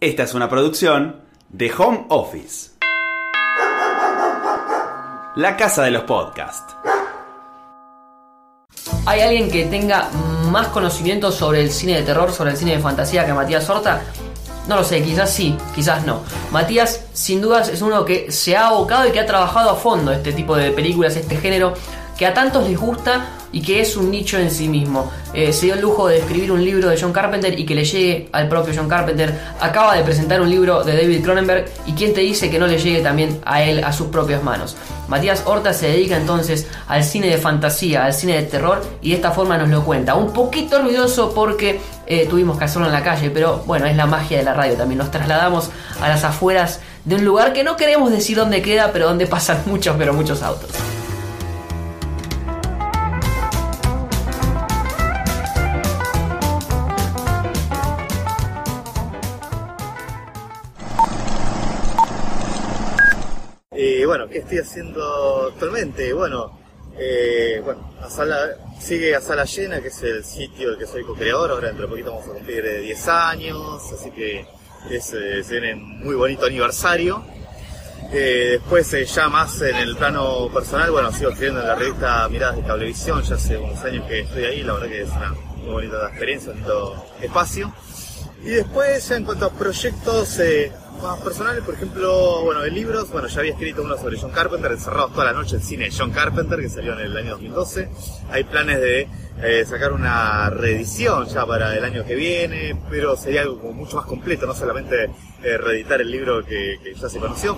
Esta es una producción de Home Office. La casa de los podcasts. ¿Hay alguien que tenga más conocimiento sobre el cine de terror, sobre el cine de fantasía que Matías Horta? No lo sé, quizás sí, quizás no. Matías, sin dudas, es uno que se ha abocado y que ha trabajado a fondo este tipo de películas, este género, que a tantos les gusta y que es un nicho en sí mismo. Eh, se dio el lujo de escribir un libro de John Carpenter y que le llegue al propio John Carpenter. Acaba de presentar un libro de David Cronenberg y quién te dice que no le llegue también a él a sus propias manos. Matías Horta se dedica entonces al cine de fantasía, al cine de terror y de esta forma nos lo cuenta. Un poquito ruidoso porque eh, tuvimos que hacerlo en la calle, pero bueno, es la magia de la radio también. Nos trasladamos a las afueras de un lugar que no queremos decir dónde queda, pero donde pasan muchos, pero muchos autos. Bueno, ¿qué estoy haciendo actualmente? Bueno, eh, bueno sala, sigue a Sala Llena, que es el sitio del que soy co-creador. Ahora dentro de poquito vamos a cumplir 10 eh, años, así que es, eh, un muy bonito aniversario. después, ya más en el plano personal, bueno, sigo escribiendo en la revista Miradas de Cablevisión, ya hace unos años que estoy ahí, la verdad que es una muy bonita experiencia, un bonito espacio. Y después, en cuanto a proyectos, más personales, por ejemplo, bueno, de libros, bueno, ya había escrito uno sobre John Carpenter, encerrado toda la noche en cine de John Carpenter, que salió en el año 2012. Hay planes de eh, sacar una reedición ya para el año que viene, pero sería algo como mucho más completo, no solamente eh, reeditar el libro que, ya se conoció.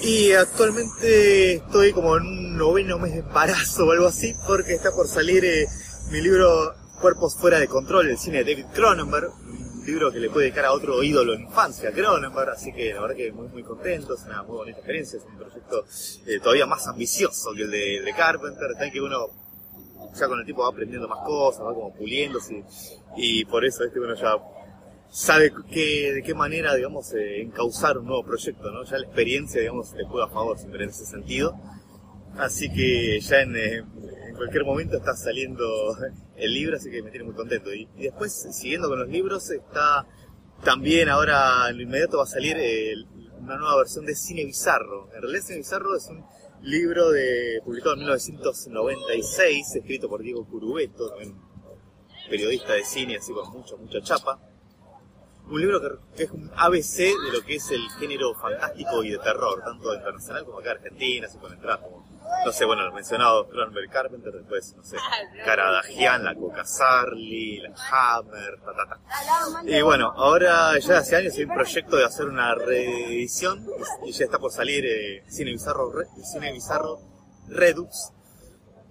Y actualmente estoy como en un noveno mes de embarazo o algo así, porque está por salir eh, mi libro Cuerpos fuera de control, el cine de David Cronenberg, libro que le puede dedicar a otro ídolo en infancia, Cronenberg, así que la verdad que muy, muy contento, es una muy bonita experiencia, es un proyecto eh, todavía más ambicioso que el de, Carpenter, está que uno ya con el tiempo va aprendiendo más cosas, va como puliéndose, y por eso este uno ya sabe que, de qué manera, digamos, eh, encauzar un nuevo proyecto, ¿no? Ya la experiencia, digamos, le juega a favor siempre en ese sentido. Así que ya en, eh, cualquier momento está saliendo el libro, así que me tiene muy contento. Y, después, siguiendo con los libros, está también ahora en lo inmediato va a salir una nueva versión de Cine Bizarro. En realidad Cine Bizarro es un libro de, publicado en 1996, escrito por Diego Curubeto, también periodista de cine, así con mucha, mucha chapa. Un libro que, es un ABC de lo que es el género fantástico y de terror, tanto internacional como acá en Argentina, así con entradas como no sé, bueno, los mencionados Cronenberg Carpenter, después, no sé, Caradagian, la Coca Sarli, la Hammer, ta, ta, Y bueno, ahora ya hace años hay un proyecto de hacer una reedición y ya está por salir eh, Cine Bizarro, Cine Bizarro Redux,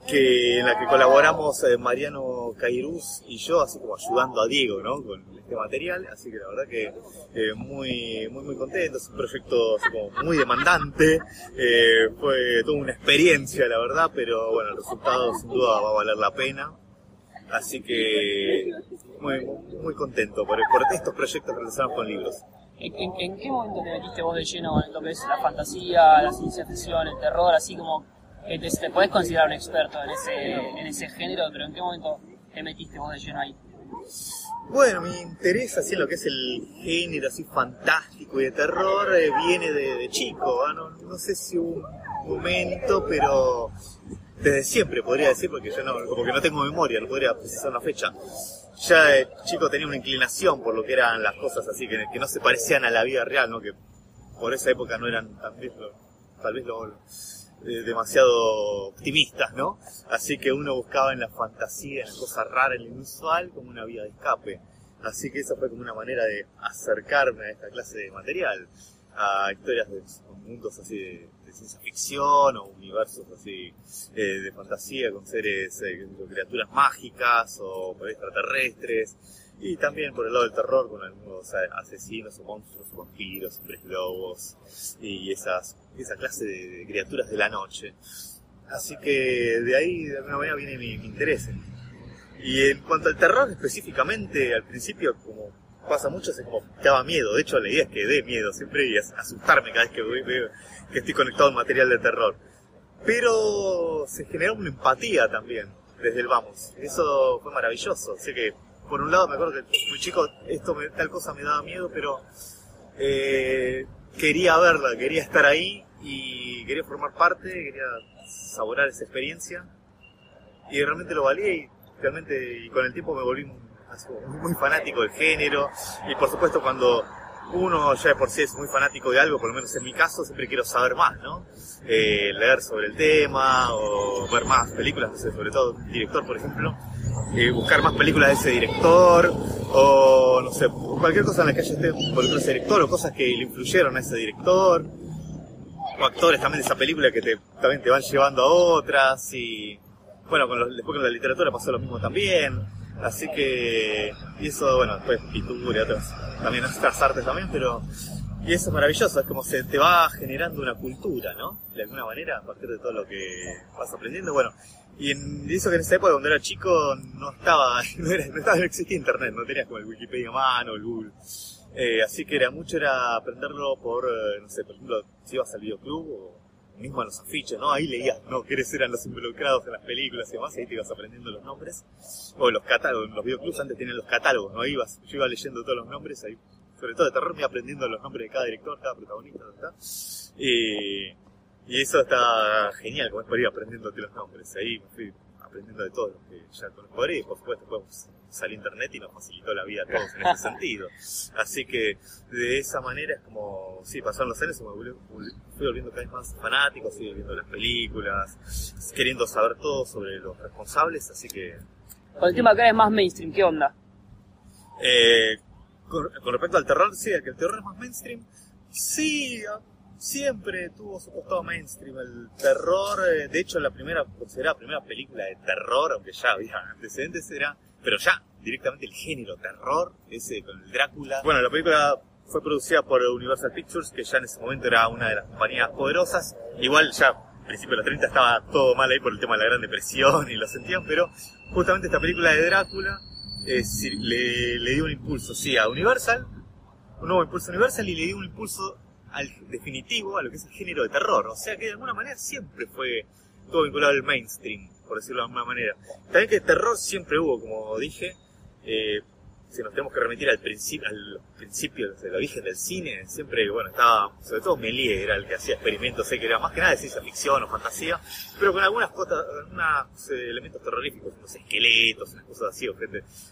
que en la que colaboramos eh, Mariano Cairuz y yo, así como ayudando a Diego, ¿no? Con este material, así que la verdad que eh, muy, muy, muy contento, es un proyecto así como muy demandante, eh, fue toda una experiencia, la verdad, pero bueno, el resultado sin duda va a valer la pena, así que muy, muy contento por, por estos proyectos relacionados con libros. ¿En, ¿En, qué momento te metiste vos de lleno en lo que es la fantasía, la ciencia ficción, el terror, así como te, te podés considerar un experto en ese, en ese género, pero ¿en qué momento te metiste vos de lleno ahí? Bueno, mi interés así en lo que es el género así fantástico y de terror eh, viene de, chico, no, no, sé si un momento, pero desde siempre podría decir, porque yo no, como que no tengo memoria, no podría precisar una fecha. Ya de chico tenía una inclinación por lo que eran las cosas así, que, que no se parecían a la vida real, ¿no? que por esa época no eran tal vez tal vez lo, eh, demasiado optimistas, ¿no? Así que uno buscaba en la fantasía, en la cosa rara, en lo inusual, como una vía de escape. Así que esa fue como una manera de acercarme a esta clase de material, a historias de mundos así de, ciencia ficción o universos así eh, de fantasía con seres, eh, criaturas mágicas o extraterrestres y también por el lado del terror con algunos asesinos o monstruos, vampiros, hombres lobos y esas, esa clase de, criaturas de la noche. Así que de ahí de alguna manera viene mi, interés. Y en cuanto al terror específicamente, al principio como pasa mucho, es como daba miedo. De hecho la idea es que dé miedo siempre y asustarme cada vez que veo que estoy conectado a material de terror. Pero se generó una empatía también desde el vamos. Eso fue maravilloso. Así que por un lado me acuerdo que muy chico esto me, tal cosa me daba miedo, pero eh, quería verla, quería estar ahí y quería formar parte, quería saborar esa experiencia. Y realmente lo valía y realmente y con el tiempo me volví muy, fanático del género. Y por supuesto cuando uno ya de por sí es muy fanático de algo, por lo menos en mi caso, siempre quiero saber más, ¿no? Eh, leer sobre el tema o ver más películas, no sé, sobre todo director, por ejemplo, eh, buscar más películas de ese director o, no sé, cualquier cosa en la que haya esté involucrado ese director o cosas que le influyeron a ese director o actores también de esa película que te, también te van llevando a otras y, bueno, con los, después con la literatura pasó lo mismo también Así que, y eso, bueno, después pintura y otras, también otras artes también, pero, y eso es maravilloso, es como se te va generando una cultura, ¿no? De alguna manera, a partir de todo lo que vas aprendiendo, bueno, y en, eso que en esa época cuando era chico no estaba, no, era, no, estaba, no existía internet, no tenías como el Wikipedia mano, el Google. Eh, así que era mucho era aprenderlo por, eh, no sé, por ejemplo, si ibas al videoclub o mismo a los afiches, ¿no? Ahí leías, ¿no? ¿Quiénes eran los involucrados en las películas y demás? Ahí te ibas aprendiendo los nombres. O los catálogos, los videoclubs antes tenían los catálogos, ¿no? Ibas, yo iba leyendo todos los nombres, ahí, sobre todo de terror, me iba aprendiendo los nombres de cada director, cada protagonista, ¿verdad? Y, y eso está genial, como es por ir aprendiéndote los nombres. Ahí me fui aprendiendo de todo lo que ya conozco y por supuesto después salió internet y nos facilitó la vida a todos en ese sentido. Así que de esa manera es como, sí, pasaron los años y me fui volviendo cada vez más fanático, sigo viendo las películas, queriendo saber todo sobre los responsables, así que... Con el tema acá es más mainstream, ¿qué onda? Eh, con, respecto al terror, sí, que el terror es más mainstream, sí, siempre tuvo su costado mainstream. El terror, eh, de hecho, la primera, considerada primera película de terror, aunque ya había antecedentes, era, pero ya directamente el género terror, ese con el Drácula. Bueno, la película fue producida por Universal Pictures, que ya en ese momento era una de las compañías poderosas. Igual ya a de los 30 estaba todo mal ahí por el tema de la Gran Depresión y lo sentían, pero justamente esta película de Drácula eh, le, le dio un impulso, sí, a Universal, un nuevo impulso a Universal y le dio un impulso al definitivo a lo que es el género de terror. O sea que de alguna manera siempre fue todo vinculado al mainstream, por decirlo de alguna manera. También que terror siempre hubo, como dije. Eh, si nos tenemos que remitir al principio, al principio del origen del cine, siempre, bueno, estaba, sobre todo Méliès era el que hacía experimentos, sé que era más que nada de ciencia ficción o fantasía, pero con algunas cosas, algunos eh, elementos terroríficos, unos esqueletos, unas cosas así,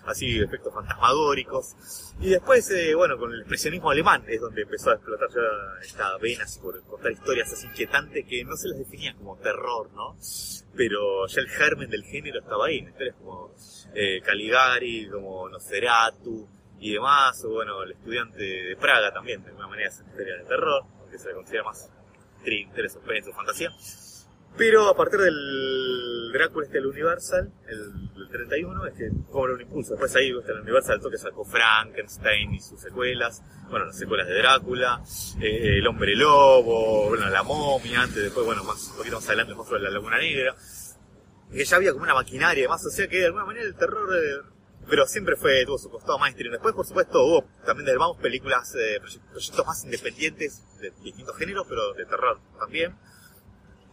así, efectos fantasmagóricos. Y después, eh, bueno, con el expresionismo alemán es donde empezó a explotar ya esta vena así por contar historias así inquietantes que no se las definían como terror, ¿no? Pero ya el germen del género estaba ahí, en historias como eh, Caligari, como Nosferatu y demás, o bueno, el estudiante de Praga también, de alguna manera es una historia de terror, aunque se le considera más thriller, suspense o fantasía. Pero a partir del Drácula este el Universal, el, 31, es que cobra un impulso. Después ahí está el Universal toque sacó Frankenstein y sus secuelas, bueno, las secuelas de Drácula, eh, el Hombre Lobo, bueno, la momia, antes, después, bueno, más, un poquito más adelante más sobre la Laguna Negra que ya había como una maquinaria y o sea que de alguna manera el terror, eh, pero siempre fue, tuvo su costado mainstream. Después, por supuesto, hubo también de vamos películas, eh, proyectos más independientes de distintos géneros, pero de terror también.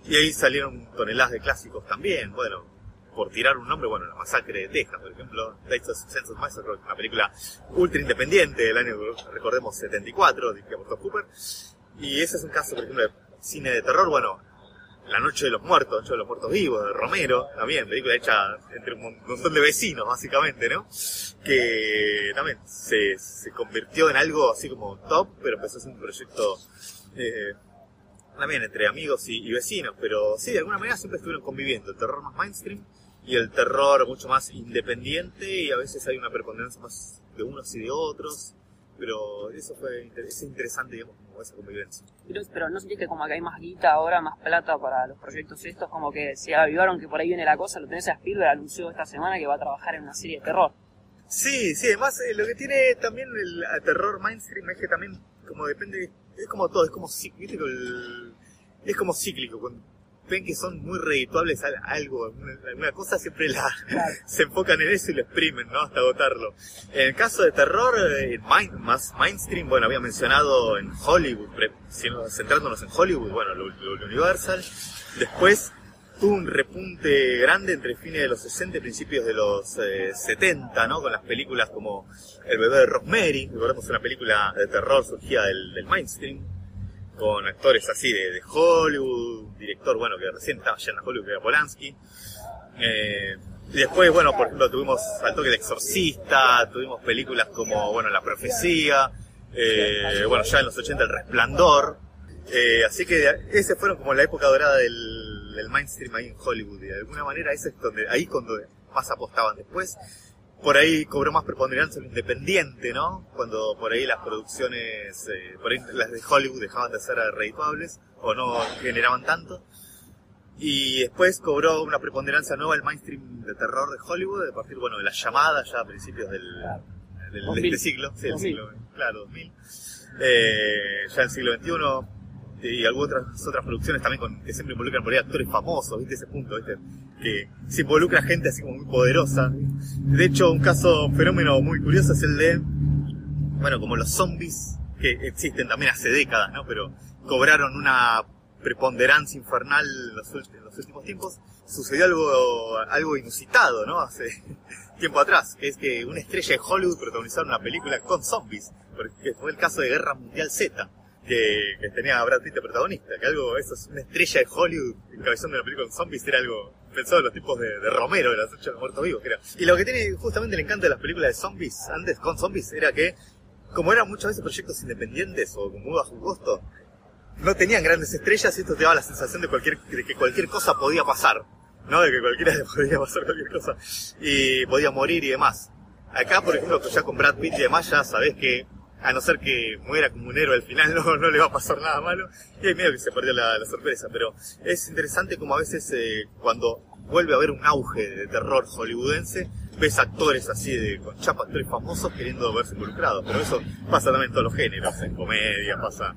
Y ahí salieron toneladas de clásicos también, bueno, por tirar un nombre, bueno, La Masacre de Texas, por ejemplo, Sense of Massacre, una película ultra independiente del año, recordemos, 74, de Cooper. Y ese es un caso, por ejemplo, de cine de terror, bueno, la Noche de los Muertos, Noche de los Muertos Vivos, de Romero, también, película hecha entre un montón de vecinos, básicamente, ¿no? Que también se, se convirtió en algo así como top, pero empezó a ser un proyecto eh, también entre amigos y, y, vecinos, pero sí, de alguna manera siempre estuvieron conviviendo, el terror más mainstream y el terror mucho más independiente y a veces hay una preponderancia más de unos y de otros, pero eso fue es interesante, digamos, como esa convivencia. Pero, no sentís que como que hay más guita ahora, más plata para los proyectos estos, como que se avivaron que por ahí viene la cosa, lo tenés a Spielberg, anunció esta semana que va a trabajar en una serie de terror. Sí, sí, además eh, lo que tiene también el, terror mainstream es que también, como depende, es como todo, es como cíclico, es como cíclico, cuando ven que son muy redituables a algo, alguna, cosa, siempre la, se enfocan en eso y lo exprimen, ¿no? Hasta agotarlo. En el caso de terror, eh, más mainstream, bueno, había mencionado en Hollywood, centrándonos en Hollywood, bueno, lo, Universal. Después, tuvo un repunte grande entre fines de los 60 y principios de los eh, 70, ¿no? Con las películas como El bebé de Rosemary, recordemos una película de terror surgida del, del mainstream, con actores así de, de Hollywood, director, bueno, que recién estaba yendo a Hollywood, que era Polanski. Eh, y después, bueno, por ejemplo, tuvimos al toque de Exorcista, tuvimos películas como, bueno, La Profecía, eh, bueno, ya en los 80 El Resplandor. Eh, así que ese fueron como la época dorada del, del mainstream ahí en Hollywood. Y de alguna manera ese es donde, ahí cuando más apostaban después. Por ahí cobró más preponderancia lo independiente, ¿no? Cuando por ahí las producciones, eh, por ahí las de Hollywood dejaban de ser redituables o no generaban tanto. Y después cobró una preponderancia nueva el mainstream de terror de Hollywood a partir, bueno, de las llamadas ya a principios del, del, de 2000. este siglo, sí, del 2000. siglo, claro, 2000. Eh, ya el siglo XXI y algunas otras, otras producciones también con, que siempre involucran por ahí actores famosos, ¿viste? Ese punto, ¿viste? Que se involucra gente así como muy poderosa. De hecho, un caso, fenómeno muy curioso es el de, bueno, como los zombies, que existen también hace décadas, ¿no? Pero cobraron una preponderancia infernal en los, últimos tiempos. Sucedió algo, algo inusitado, ¿no? Hace tiempo atrás, que es que una estrella de Hollywood protagonizaron una película con zombies, porque fue el caso de Guerra Mundial Z, que, que tenía a Brad Pitt de protagonista, que algo, eso es una estrella de Hollywood encabezando una película con zombies, era algo pensado en los tipos de, de Romero, de las ocho muertos vivos, era. Y lo que tiene justamente el encanto de las películas de zombies, antes con zombies, era que, como eran muchas veces proyectos independientes o con muy bajo costo, no tenían grandes estrellas y esto te daba la sensación de, cualquier, de que cualquier cosa podía pasar, ¿no? De que cualquiera podía pasar cualquier cosa y podía morir y demás. Acá, por ejemplo, ya con Brad Pitt y demás, ya sabés que, a no ser que muera como un héroe al final, no, no le va a pasar nada malo. Y hay medio que se perdió la, sorpresa, pero es interesante como a veces eh, cuando vuelve a haber un auge de terror hollywoodense, ves actores así de, con chapa, actores famosos queriendo verse involucrados, pero eso pasa también en todos los géneros, en comedia, pasa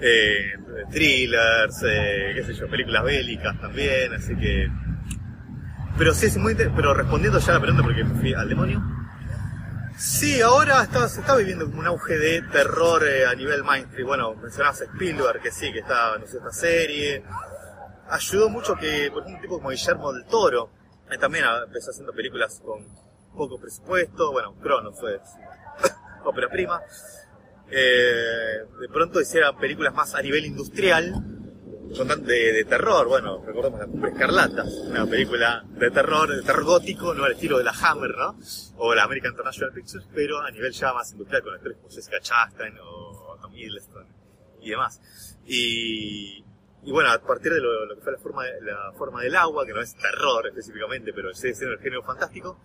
eh, thrillers, eh, qué sé yo, películas bélicas también, así que... Pero sí es muy inter- pero respondiendo ya a la pregunta porque me fui al demonio, Sí, ahora está, se está viviendo como un auge de terror eh, a nivel mainstream. Bueno, mencionabas a Spielberg, que sí, que está, no sé, esta serie. Ayudó mucho que, por ejemplo, un tipo como Guillermo del Toro, eh, también empezó haciendo películas con poco presupuesto. Bueno, Cronos fue ópera prima. Eh, de pronto hicieran películas más a nivel industrial, tan- de, de terror. Bueno, recordemos La Cumbre Escarlata, una película de terror, de terror gótico, no al estilo de la Hammer, ¿no? O la American International Pictures, pero a nivel ya más industrial, con actores como Jessica Chastain o Tom Hiddleston y demás. Y, bueno, a partir de lo, que fue la forma, de- la forma del agua, que no es terror específicamente, pero sigue siendo el género fantástico,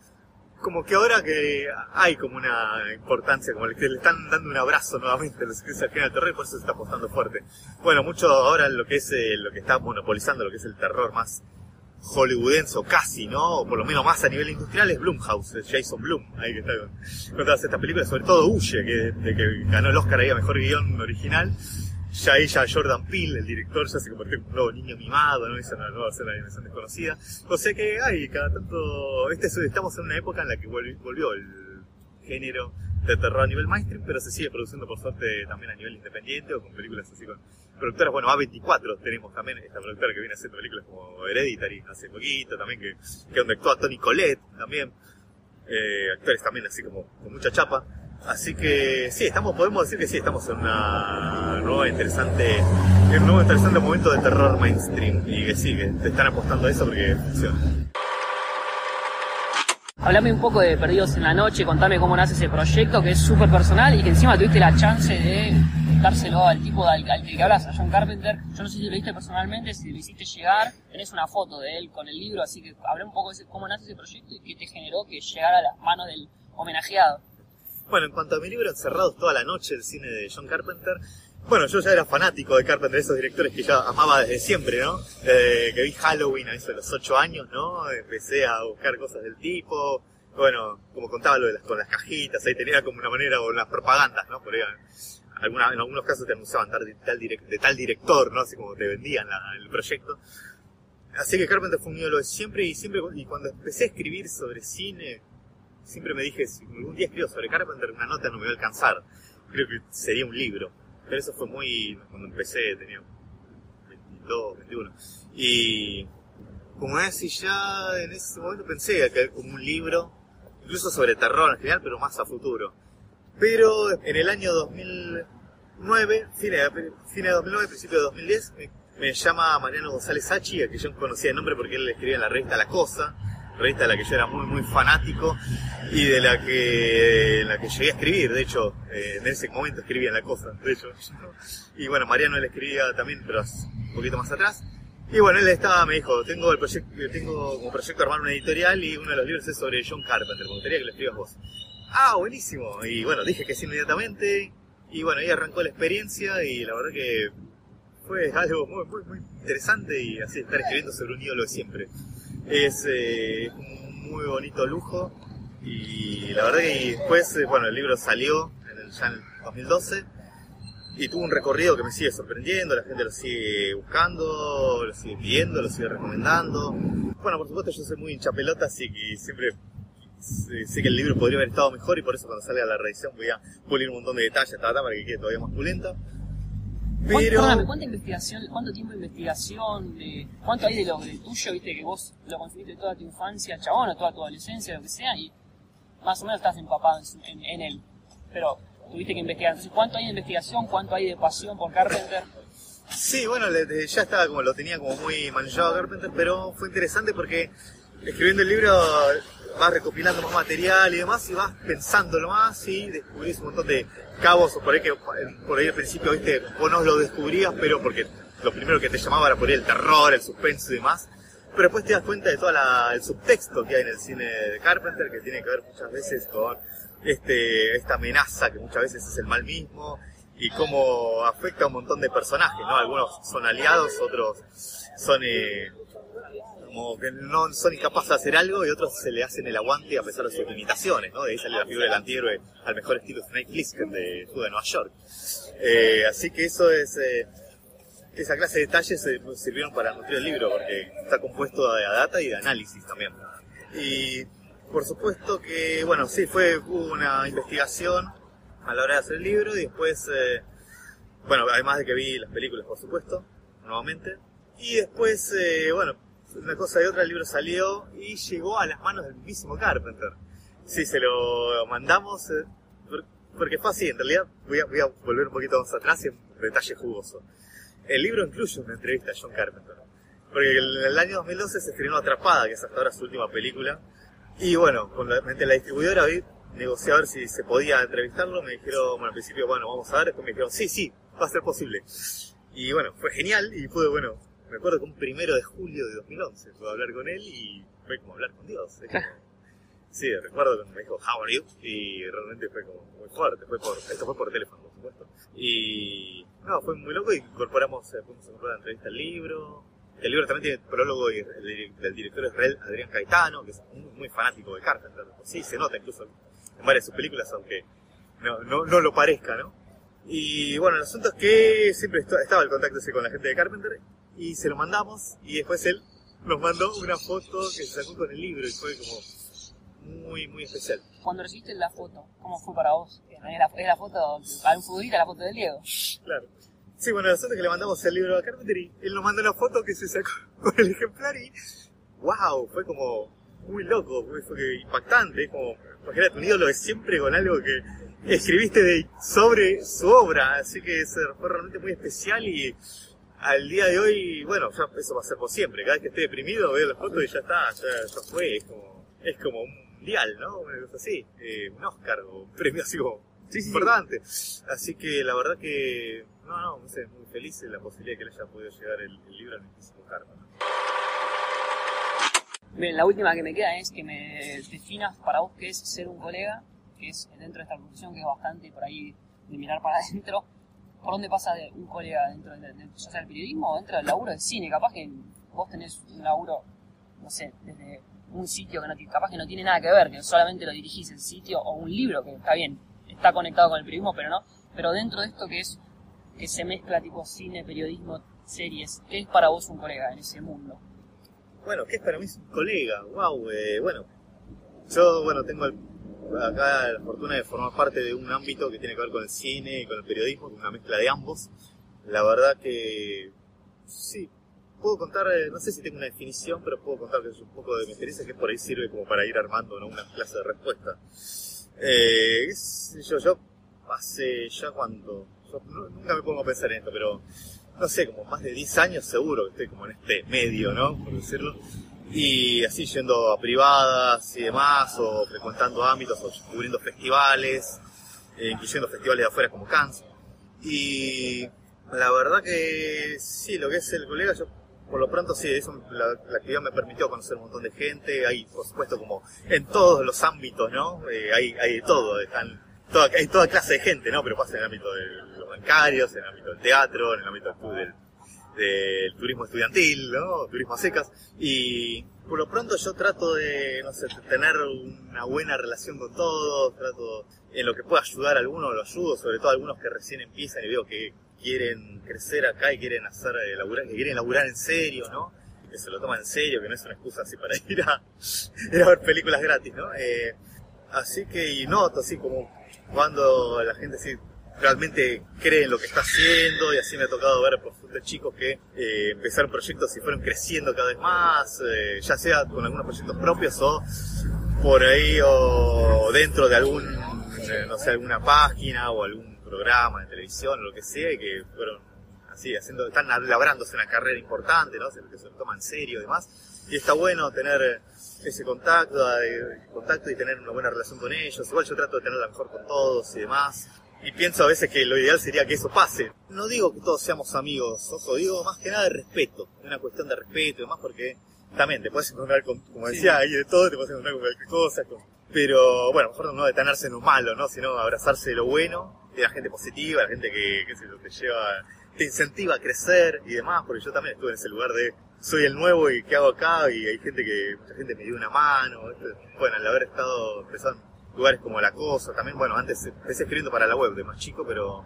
como que ahora que hay como una importancia, como que le están dando un abrazo nuevamente a los que género del terror y por eso se está apostando fuerte. Bueno, mucho ahora lo que es eh, lo que está monopolizando lo que es el terror más hollywoodense o casi, ¿no? O por lo menos más a nivel industrial es Blumhouse, es Jason Blum, ahí que está con, con todas estas películas, sobre todo Huye, que, de que ganó el Oscar ahí a mejor guion original. Ya ya Jordan Peele, el director, ya se convirtió en un nuevo niño mimado, ¿no? Hizo una nueva escena de dimensión desconocida. O sea que hay cada tanto, este es- estamos en una época en la que volvi- volvió el género de terror a nivel mainstream, pero se sigue produciendo por suerte también a nivel independiente o con películas así con productoras, bueno, A24 tenemos también esta productora que viene haciendo películas como Hereditary hace poquito, también que, que donde actúa Tony Collette también, eh, actores también así como con mucha chapa. Así que sí, estamos, podemos decir que sí, estamos en una nueva interesante, un nuevo interesante momento de terror mainstream y que sí, que te están apostando a eso porque funciona. Hablame un poco de Perdidos en la Noche, contame cómo nace ese proyecto que es súper personal y que encima tuviste la chance de dárselo al tipo al, al que hablas, a John Carpenter. Yo no sé si lo viste personalmente, si lo hiciste llegar, tenés una foto de él con el libro, así que hablé un poco de ese- cómo nace ese proyecto y qué te generó que llegara a las manos del homenajeado. Bueno, en cuanto a mi libro Encerrados toda la noche, el cine de John Carpenter, bueno, yo ya era fanático de Carpenter, esos directores que ya amaba desde siempre, ¿no? Eh, que vi Halloween a eso de los ocho años, ¿no? Empecé a buscar cosas del tipo, bueno, como contaba lo de las, con las cajitas, ahí tenía como una manera, o las propagandas, ¿no? Por ahí, en algunos casos te anunciaban tal, tal direc- de tal director, ¿no? Así como te vendían la- el proyecto. Así que Carpenter fue un ídolo de siempre y siempre, y cuando empecé a escribir sobre cine, siempre me dije, si algún día escribo sobre Carpenter, una nota no me va a alcanzar. Creo que sería un libro. Pero eso fue muy, cuando empecé tenía 22, 21. Y, como es, y ya en ese momento pensé que como un libro, incluso sobre terror en general, pero más a futuro. Pero en el año 2009, fines fin de 2009, principio de 2010, me, me llama Mariano González Sachi, a que yo conocía el nombre porque él escribía en la revista La Cosa, revista de la que yo era muy muy fanático y de la que la que llegué a escribir, de hecho, eh, en ese momento escribía La Cosa, de hecho. Y bueno, Mariano él escribía también, pero un poquito más atrás. Y bueno, él estaba, me dijo, tengo el proyecto, tengo como proyecto armar una editorial y uno de los libros es sobre John Carpenter, me gustaría que lo escribas vos. Ah, buenísimo. Y bueno, dije que sí inmediatamente. Y bueno, ahí arrancó la experiencia y la verdad que fue algo muy, muy, muy interesante y así estar escribiendo sobre un ídolo de siempre. Es eh, un muy bonito lujo y la verdad que después, eh, bueno, el libro salió en el, ya en el 2012 y tuvo un recorrido que me sigue sorprendiendo, la gente lo sigue buscando, lo sigue pidiendo, lo sigue recomendando. Bueno, por supuesto yo soy muy hincha pelota, así que siempre sé, que el libro podría haber estado mejor y por eso cuando salga la reedición voy a pulir un montón de detalles ta, ta, para que quede todavía más pulenta. ¿Cuánto, Pero... perdóname, ¿cuánta investigación, cuánto tiempo de investigación, de, cuánto hay de lo tuyo, viste, que vos lo conseguiste toda tu infancia, chabón, o toda tu adolescencia, lo que sea, y más o menos estás empapado en, su- en, en él. Pero tuviste que investigar. Entonces, ¿cuánto hay de investigación, cuánto hay de pasión por Carpenter? Sí, bueno, le- de- ya estaba como lo tenía como muy manejado Carpenter, pero fue interesante porque escribiendo el libro vas recopilando más material y demás y vas pensándolo más y descubrís un montón de cabos por ahí que por ahí al principio viste vos no lo descubrías pero porque lo primero que te llamaba era por ahí el terror, el suspenso y demás. Pero después te das cuenta de todo el subtexto que hay en el cine de Carpenter, que tiene que ver muchas veces con este, esta amenaza que muchas veces es el mal mismo y cómo afecta a un montón de personajes, ¿no? Algunos son aliados, otros son eh, como que no son incapaces de hacer algo y otros se le hacen el aguante a pesar de sus limitaciones, ¿no? De ahí sale la figura del antihéroe al mejor estilo Snake Plissken de Fuga de Nueva York. Eh, así que eso es... eh, esa clase de detalles eh, sirvieron para nutrir el libro porque está compuesto de data y de análisis también. Y por supuesto que, bueno, sí, fue una investigación a la hora de hacer el libro y después, eh, bueno, además de que vi las películas, por supuesto, nuevamente. Y después, eh, bueno, una cosa y otra, el libro salió y llegó a las manos del mismísimo Carpenter. Sí, se lo mandamos, eh, por- porque fue así, en realidad voy a, volver un poquito más atrás y un detalle jugoso. El libro incluye una entrevista a John Carpenter. Porque en el año 2012 se estrenó Atrapada, que es hasta ahora su última película. Y bueno, con la, la distribuidora vi, negocié a ver si se podía entrevistarlo. Me dijeron, bueno, al principio, bueno, vamos a ver. Después me dijeron, sí, sí, va a ser posible. Y bueno, fue genial y pude, bueno, me acuerdo que un primero de julio de 2011 pude hablar con él y fue como hablar con Dios. Es como- sí, recuerdo cuando me dijo, how are you? Y realmente fue como muy fuerte. Fue por, esto fue por teléfono, por supuesto. Y no, fue muy loco y incorporamos, eh, fuimos a incorporar la entrevista al libro. El libro también tiene prólogo y- del, del director israel Adrián Caetano, que es muy, muy fanático de Carpenter. Sí, se nota incluso en varias de sus películas, aunque no, no, no lo parezca, ¿no? Y bueno, el asunto es que siempre estaba el contacto ese con la gente de Carpenter y se lo mandamos y después él nos mandó una foto que se sacó con el libro y fue como muy, muy especial. Cuando recibiste la foto, ¿cómo fue para vos? ¿Es la, es la foto, para un futbolista, la foto de Diego? Claro. Sí, bueno, el asunto es que le mandamos el libro a Carpenter y él nos mandó una foto que se sacó con el ejemplar y wow, fue como muy loco, fue, impactante, es como, imagínate, un ídolo de siempre con algo que escribiste de, sobre su obra, así que fue realmente muy especial y al día de hoy, bueno, ya eso va a ser por siempre, cada vez que esté deprimido veo la foto y ya está, ya, ya fue, es como, es como un mundial, ¿no? Una cosa así, eh, un Oscar o un premio así como importante. Así que la verdad que, no, no, me sé, muy feliz de la posibilidad de que le haya podido llegar el, el libro al mismísimo Carmen. Bien, la última que me queda es que me definas para vos qué es ser un colega, que es dentro de esta profesión que es bastante por ahí de mirar para adentro. ¿Por dónde pasa de un colega dentro del, del- ya sea del periodismo o dentro del laburo del cine? Capaz que vos tenés un laburo, no sé, desde un sitio que no, capaz que no tiene nada que ver, que solamente lo dirigís el sitio, o un libro que está bien, está conectado con el periodismo, pero no. Pero dentro de esto que es, que se mezcla tipo cine, periodismo, series, ¿qué es para vos un colega en ese mundo? Bueno, ¿qué es para mí es un colega? Wow, eh, bueno, yo, bueno, tengo el- acá la fortuna de formar parte de un ámbito que tiene que ver con el cine y con el periodismo, una mezcla de ambos. La verdad que, sí, puedo contar, eh, no sé si tengo una definición, pero puedo contar que es un poco de mi experiencia que por ahí sirve como para ir armando una clase de respuesta. Eh, yo, yo hace ya cuando, yo nunca me pongo a pensar en esto, pero no sé, como más de 10 años seguro que estoy como en este medio, ¿no? Por decirlo. Y así yendo a privadas y demás, o frecuentando ámbitos, o cubriendo festivales, eh, incluyendo festivales de afuera como Cannes. Y la verdad que sí, lo que es el colega, yo por lo pronto sí, eso, la, la actividad me permitió conocer un montón de gente, hay por supuesto como en todos los ámbitos, ¿no? Eh, hay, hay de todo, están, toda, hay toda clase de gente, ¿no? Pero pasa en el ámbito de los bancarios, en el ámbito del teatro, en el ámbito del, del, del turismo estudiantil, ¿no? Turismo a secas. Y por lo pronto yo trato de, no sé, tener una buena relación con todos, trato en lo que pueda ayudar a alguno, lo ayudo, sobre todo a algunos que recién empiezan y veo que quieren crecer acá y quieren hacer, eh, laburar, que quieren laburar en serio, ¿no? Que se lo toman en serio, que no es una excusa así para ir a, ir a ver películas gratis, ¿no? Eh, así que, y noto así como cuando la gente sí realmente cree en lo que está haciendo y así me ha tocado ver ejemplo, chicos que eh, empezaron proyectos y fueron creciendo cada vez más, eh, ya sea con algunos proyectos propios o por ahí o dentro de algún, eh, no sé, alguna página o algún programa de televisión o lo que sea que fueron así haciendo, están labrándose una carrera importante, ¿no? Se, se lo toman en serio y demás. Y está bueno tener ese contacto, contacto y tener una buena relación con ellos. Igual yo trato de tenerla mejor con todos y demás. Y pienso a veces que lo ideal sería que eso pase. No digo que todos seamos amigos, ojo, digo más que nada de respeto. Es una cuestión de respeto y demás porque también te puedes encontrar con, como decía, ahí de todo, te puedes encontrar con cualquier cosa. con- Pero bueno, mejor no detenerse en lo malo, ¿no? Sino abrazarse de lo bueno, de la gente positiva, la gente que, que se lo te lleva, te incentiva a crecer y demás, porque yo también estuve en ese lugar de soy el nuevo y qué hago acá y hay gente que, mucha gente me dio una mano, bueno, al haber estado empezando lugares como La Cosa, también, bueno, antes empecé escribiendo para la web de más chico, pero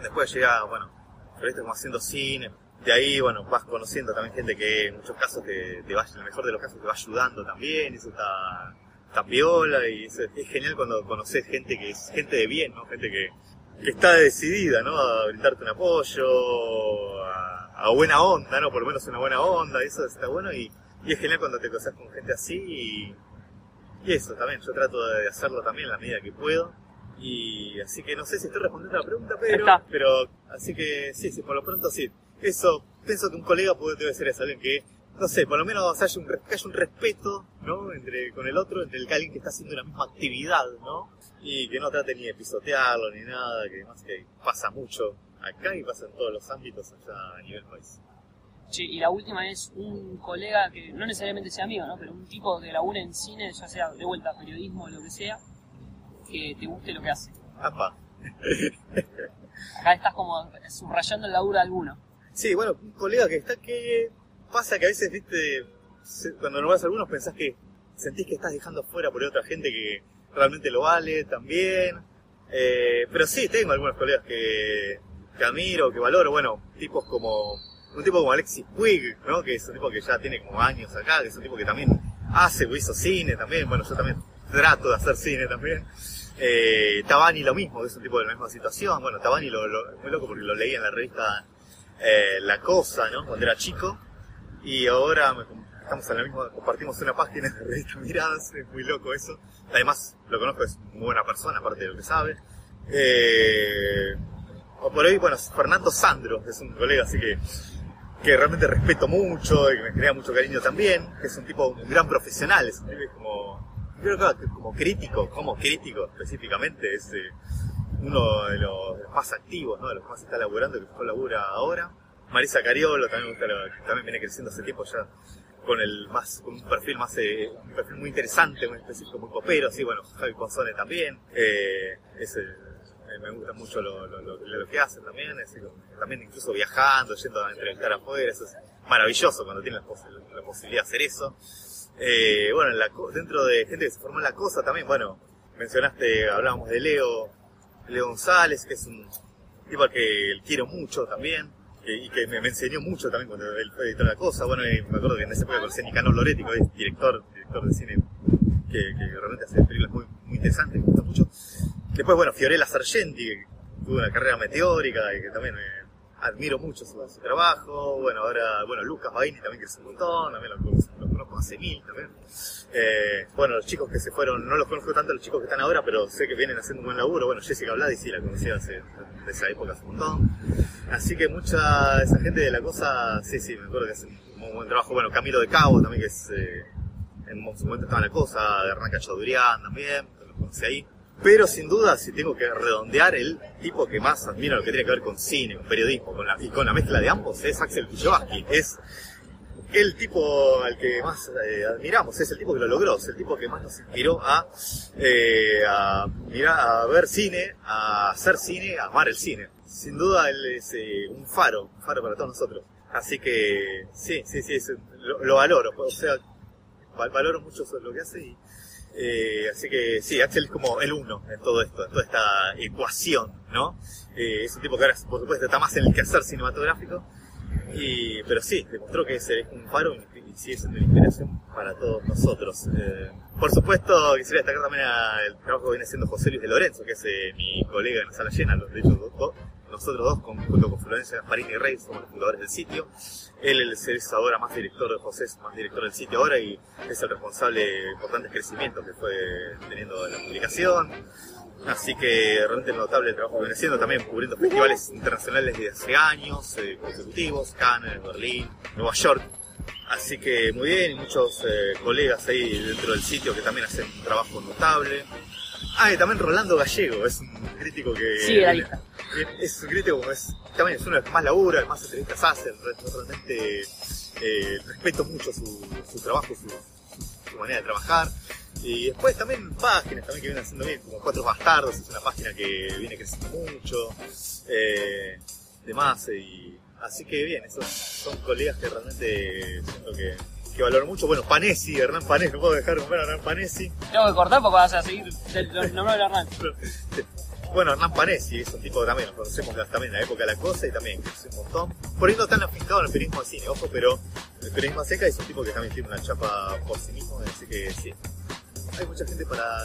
después llegué a, bueno, proyectos como haciendo cine, de ahí, bueno, vas conociendo también gente que en muchos casos te, te va, en el mejor de los casos te va ayudando también, eso está, está piola, y es, es genial cuando conoces gente que es gente de bien, ¿no? Gente que, que está decidida, ¿no? A brindarte un apoyo, a, a buena onda, ¿no? Por lo menos una buena onda, eso está bueno, y, y es genial cuando te cruzas con gente así, y, y eso también, yo trato de hacerlo también en la medida que puedo. Y así que no sé si estoy respondiendo a la pregunta, pero, Está. pero así que sí, sí, por lo pronto sí. Eso, pienso que un colega puede, debe ser eso, alguien que, no sé, por lo menos haya un, que haya un respeto, ¿no? Entre, con el otro, entre el que alguien que está haciendo la misma actividad, ¿no? Y que no trate ni de pisotearlo ni nada, que más que pasa mucho acá y pasa en todos los ámbitos allá a nivel país. Che, y la última es un colega que no necesariamente sea amigo, ¿no? Pero un tipo que labura en cine, ya sea de vuelta periodismo o lo que sea, que te guste lo que hace. Apa. Acá estás como subrayando el laburo de alguno. Sí, bueno, un colega que está que pasa que a veces, viste, cuando nombras a algunos pensás que sentís que estás dejando fuera por otra gente que realmente lo vale también. Eh, pero sí, tengo algunos colegas que, que admiro, que valoro, bueno, tipos como, un tipo como Alexis Puig, ¿no? Que es un tipo que ya tiene como años acá, que es un tipo que también hace o hizo cine también, bueno, yo también trato de hacer cine también. Eh, Tabani lo mismo, que es un tipo de la misma situación. Bueno, Tabani lo, lo, muy loco porque lo leí en la revista eh, La Cosa, ¿no? Cuando era chico. Y ahora me- estamos en la misma, compartimos una página la revista Miradas, es muy loco eso. Además, lo conozco, es muy buena persona, aparte de lo que sabe. Eh, por ahí, bueno, Fernando Sandro, que es un colega así que, que realmente respeto mucho y que me genera mucho cariño también, que es un tipo, un gran profesional, es un tipo es como, creo que como crítico, como crítico específicamente, es eh, uno de los más activos, ¿no? De los que más está laburando, que mejor labura ahora. Marisa Cariolo también gusta, también viene creciendo hace tiempo ya con el más, con un perfil más, eh, un perfil muy interesante, muy específico, muy copero, así, bueno, Javi Ponzone también, eh, ese, eh, me gusta mucho lo, lo, lo- lo que hacen también, también incluso viajando, yendo a entrevistar afuera, eso es maravilloso cuando tienen la, pos- la posibilidad de hacer eso. Eh, bueno, en la dentro de gente que se formó en la cosa también, bueno, mencionaste, hablábamos de Leo, Leo González, que es un tipo al que quiero mucho también, que- y que me, enseñó mucho también cuando él fue editor de la cosa. Bueno, me acuerdo que en esa época conocí a Nicanor Loretti, que es director, director de cine, que, que realmente hace películas muy, muy interesantes, me gusta mucho. Después, bueno, Fiorella Sargenti, que tuvo una carrera meteórica y que también me admiro mucho su, su trabajo. Bueno, ahora, bueno, Lucas Baini también es un montón, también lo, lo conozco hace mil también. Eh, bueno, los chicos que se fueron, no los conozco tanto los chicos que están ahora, pero sé que vienen haciendo un buen laburo. Bueno, Jessica Vladi sí la conocía hace, de esa época hace un montón. Así que mucha esa gente de la cosa, sí, sí, me acuerdo que hace un buen trabajo. Bueno, Camilo de Cabo también que es, eh, en su momento estaba en la cosa, de Hernán Cachadurian también, lo conocí ahí. Pero sin duda, si tengo que redondear, el tipo que más admiro lo que tiene que ver con cine, con periodismo con la, y con la mezcla de ambos es Axel Kujovaski. Es el tipo al que más eh, admiramos, es el tipo que lo logró, es el tipo que más nos inspiró a, eh, a, mirar, a ver cine, a hacer cine, a amar el cine. Sin duda él es eh, un faro, un faro para todos nosotros. Así que sí, sí, sí, es- lo, lo valoro, o sea, val- valoro mucho lo que hace y eh, así que sí, Axel es como el uno en todo esto, en toda esta ecuación, ¿no? Eh, es un tipo que ahora, por supuesto, está más en el quehacer cinematográfico, y, pero sí, demostró que es, un faro y, sigue siendo una inspiración para todos nosotros. Eh, por supuesto, quisiera destacar también el trabajo que viene haciendo José Luis de Lorenzo, que es eh, mi colega en la sala llena, los- de hecho, nosotros dos, con- junto con Florencia Gasparini y Rey, somos los fundadores del sitio. Él es, es ahora más director de José, es más director del sitio ahora y es el responsable de importantes crecimientos que fue teniendo la publicación. Así que realmente notable el trabajo que viene haciendo, también cubriendo festivales internacionales desde hace años, eh, consecutivos, Cannes, Berlín, Nueva York. Así que muy bien, y muchos eh, colegas ahí dentro del sitio que también hacen un trabajo notable. Ah, y también Rolando Gallego, es un crítico que... Sigue la lista. Es un crítico como es, también es uno de los que más labura, el más entrevistas hace, re- realmente eh, respeto mucho su, su trabajo, su, su manera de trabajar. Y después también páginas también que vienen haciendo bien, como Cuatro Bastardos, es una página que viene creciendo mucho, eh, demás, y así que bien, esos son colegas que realmente siento que, que valoro mucho. Bueno, Panesi, Hernán Panesi, no puedo dejar de nombrar a Hernán Panesi. Tengo que cortar porque vas a seguir del nombre de Hernán. Bueno, Hernán Panesi es un tipo que también lo conocemos también en la época de la cosa y también creció un montón. Por ahí no tan afectado en el periodismo de cine, ojo, pero el periodismo seca es un tipo que también tiene una chapa por sí mismo, así que sí. Hay mucha gente para